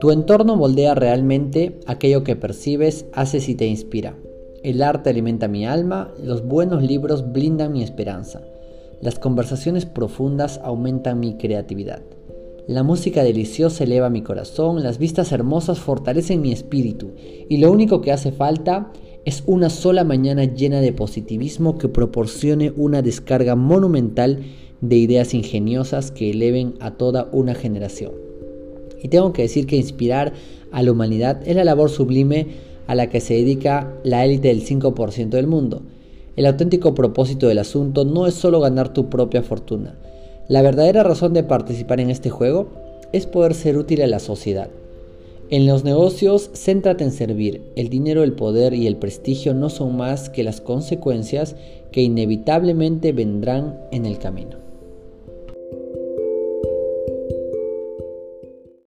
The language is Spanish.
Tu entorno moldea realmente aquello que percibes, haces y te inspira. El arte alimenta mi alma, los buenos libros blindan mi esperanza. Las conversaciones profundas aumentan mi creatividad. La música deliciosa eleva mi corazón, las vistas hermosas fortalecen mi espíritu y lo único que hace falta es una sola mañana llena de positivismo que proporcione una descarga monumental de ideas ingeniosas que eleven a toda una generación. Y tengo que decir que inspirar a la humanidad es la labor sublime a la que se dedica la élite del 5% del mundo. El auténtico propósito del asunto no es solo ganar tu propia fortuna. La verdadera razón de participar en este juego es poder ser útil a la sociedad. En los negocios, céntrate en servir. El dinero, el poder y el prestigio no son más que las consecuencias que inevitablemente vendrán en el camino.